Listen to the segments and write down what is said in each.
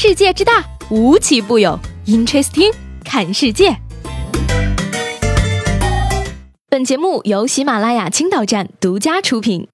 世界之大，无奇不有。Interesting，看世界。本节目由喜马拉雅青岛站独家出品。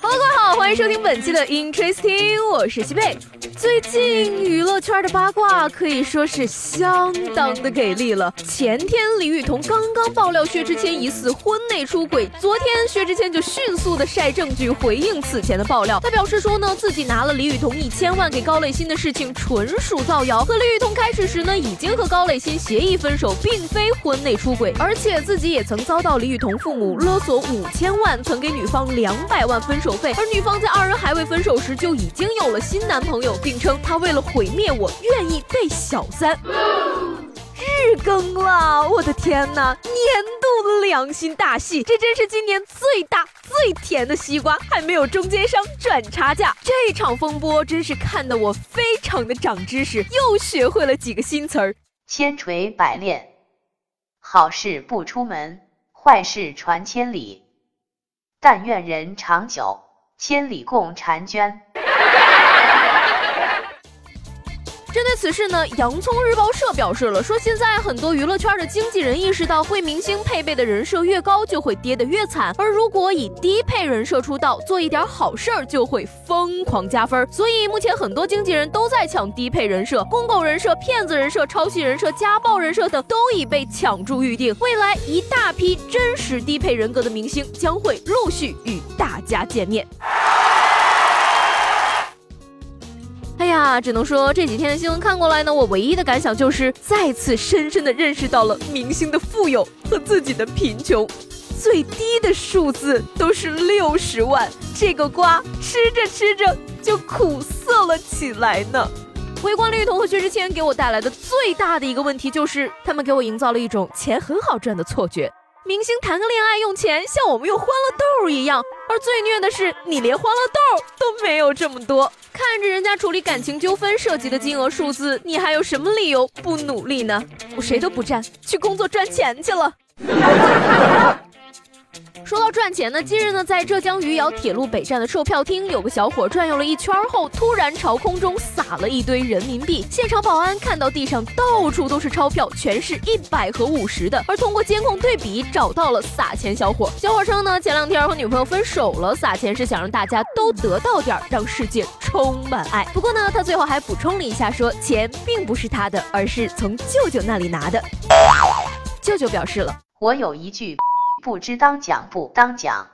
Hello，各位好，欢迎收听本期的 Interesting，我是西贝。最近娱乐圈的八卦可以说是相当的给力了。前天李雨桐刚刚爆料薛之谦疑似婚内出轨，昨天薛之谦就迅速的晒证据回应此前的爆料。他表示说呢，自己拿了李雨桐一千万给高磊鑫的事情纯属造谣。和李雨桐开始时呢，已经和高磊鑫协议分手，并非婚内出轨，而且自己也曾遭到李雨桐父母勒索五千万，曾给女方两百万分手费。而女方在二人还未分手时就已经有了新男朋友，并。称他为了毁灭我，愿意被小三。更了，我的天哪！年度良心大戏，这真是今年最大最甜的西瓜，还没有中间商赚差价。这场风波真是看得我非常的长知识，又学会了几个新词儿。千锤百炼，好事不出门，坏事传千里。但愿人长久，千里共婵娟。此事呢，洋葱日报社表示了，说现在很多娱乐圈的经纪人意识到，为明星配备的人设越高，就会跌得越惨。而如果以低配人设出道，做一点好事儿，就会疯狂加分。所以目前很多经纪人都在抢低配人设，公狗人设、骗子人设、抄袭人设、家暴人设等都已被抢注预定。未来一大批真实低配人格的明星将会陆续与大家见面。呀，只能说这几天的新闻看过来呢，我唯一的感想就是再次深深的认识到了明星的富有和自己的贫穷，最低的数字都是六十万，这个瓜吃着吃着就苦涩了起来呢。围观绿桐和薛之谦给我带来的最大的一个问题就是，他们给我营造了一种钱很好赚的错觉。明星谈个恋爱用钱像我们用欢乐豆一样，而最虐的是你连欢乐豆都没有这么多。看着人家处理感情纠纷涉及的金额数字，你还有什么理由不努力呢？我谁都不占，去工作赚钱去了。说到赚钱呢，近日呢，在浙江余姚铁路北站的售票厅，有个小伙转悠了一圈后，突然朝空中撒了一堆人民币。现场保安看到地上到处都是钞票，全是一百和五十的，而通过监控对比，找到了撒钱小伙。小伙称呢，前两天和女朋友分手了，撒钱是想让大家都得到点儿，让世界充满爱。不过呢，他最后还补充了一下，说钱并不是他的，而是从舅舅那里拿的。舅舅表示了，我有一句。不知当讲不当讲，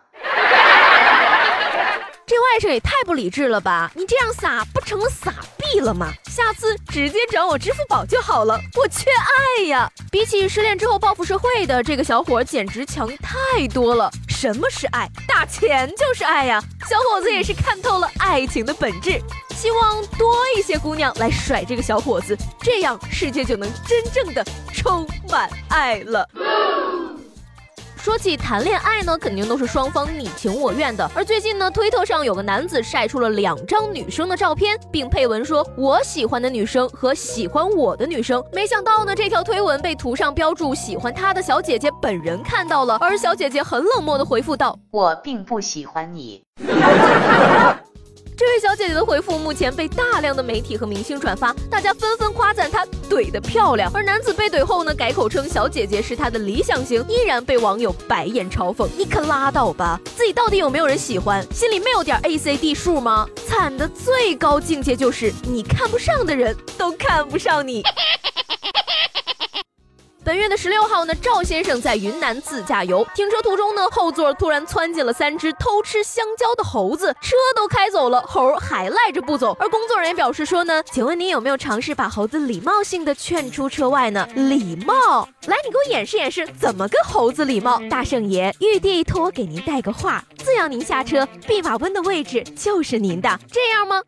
这外甥也太不理智了吧！你这样撒不成了撒币了吗？下次直接转我支付宝就好了，我缺爱呀！比起失恋之后报复社会的这个小伙，简直强太多了。什么是爱？打钱就是爱呀！小伙子也是看透了爱情的本质，希望多一些姑娘来甩这个小伙子，这样世界就能真正的充满爱了。说起谈恋爱呢，肯定都是双方你情我愿的。而最近呢，推特上有个男子晒出了两张女生的照片，并配文说：“我喜欢的女生和喜欢我的女生。”没想到呢，这条推文被图上标注喜欢他的小姐姐本人看到了，而小姐姐很冷漠的回复道：“我并不喜欢你。”这位小姐姐的回复目前被大量的媒体和明星转发，大家纷纷夸赞她怼的漂亮。而男子被怼后呢，改口称小姐姐是他的理想型，依然被网友白眼嘲讽。你可拉倒吧，自己到底有没有人喜欢？心里没有点 A C D 数吗？惨的最高境界就是你看不上的人都看不上你。本月的十六号呢，赵先生在云南自驾游，停车途中呢，后座突然窜进了三只偷吃香蕉的猴子，车都开走了，猴还赖着不走。而工作人员表示说呢，请问您有没有尝试把猴子礼貌性的劝出车外呢？礼貌，来，你给我演示演示，怎么跟猴子礼貌？大圣爷，玉帝托我给您带个话，只要您下车，弼马温的位置就是您的，这样吗？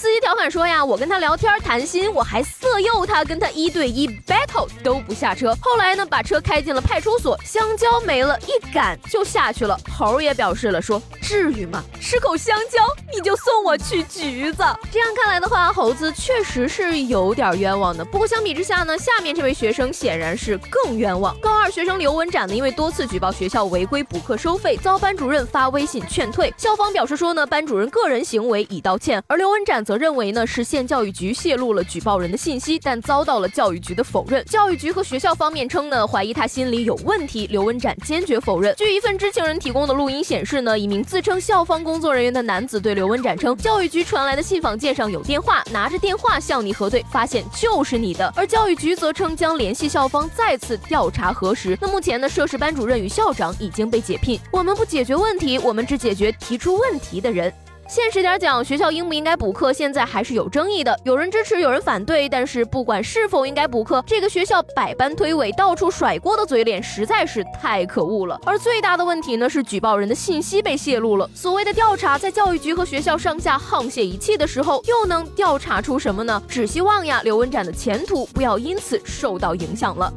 司机调侃说呀，我跟他聊天谈心，我还色诱他，跟他一对一 battle 都不下车。后来呢，把车开进了派出所，香蕉没了，一赶就下去了。猴也表示了说，至于吗？吃口香蕉你就送我去局子？这样看来的话，猴子确实是有点冤枉的。不过相比之下呢，下面这位学生显然是更冤枉。高二学生刘文展呢，因为多次举报学校违规补课收费，遭班主任发微信劝退。校方表示说呢，班主任个人行为已道歉，而刘文展则认为呢是县教育局泄露了举报人的信息，但遭到了教育局的否认。教育局和学校方面称呢，怀疑他心里有问题。刘文展坚决否认。据一份知情人提供的录音显示呢，一名自称校方工作人员的男子对刘文展称，教育局传来的信访件上有电话，拿着电话向你核对，发现就是你的。而教育局则称将联系校方再次调查核实。那目前呢，涉事班主任与校长已经被解聘。我们不解决问题，我们只解决提出问题的人。现实点讲，学校应不应该补课，现在还是有争议的。有人支持，有人反对。但是不管是否应该补课，这个学校百般推诿、到处甩锅的嘴脸实在是太可恶了。而最大的问题呢，是举报人的信息被泄露了。所谓的调查，在教育局和学校上下沆瀣一气的时候，又能调查出什么呢？只希望呀，刘文展的前途不要因此受到影响了。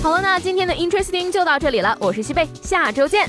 好了，那今天的 Interesting 就到这里了，我是西贝，下周见。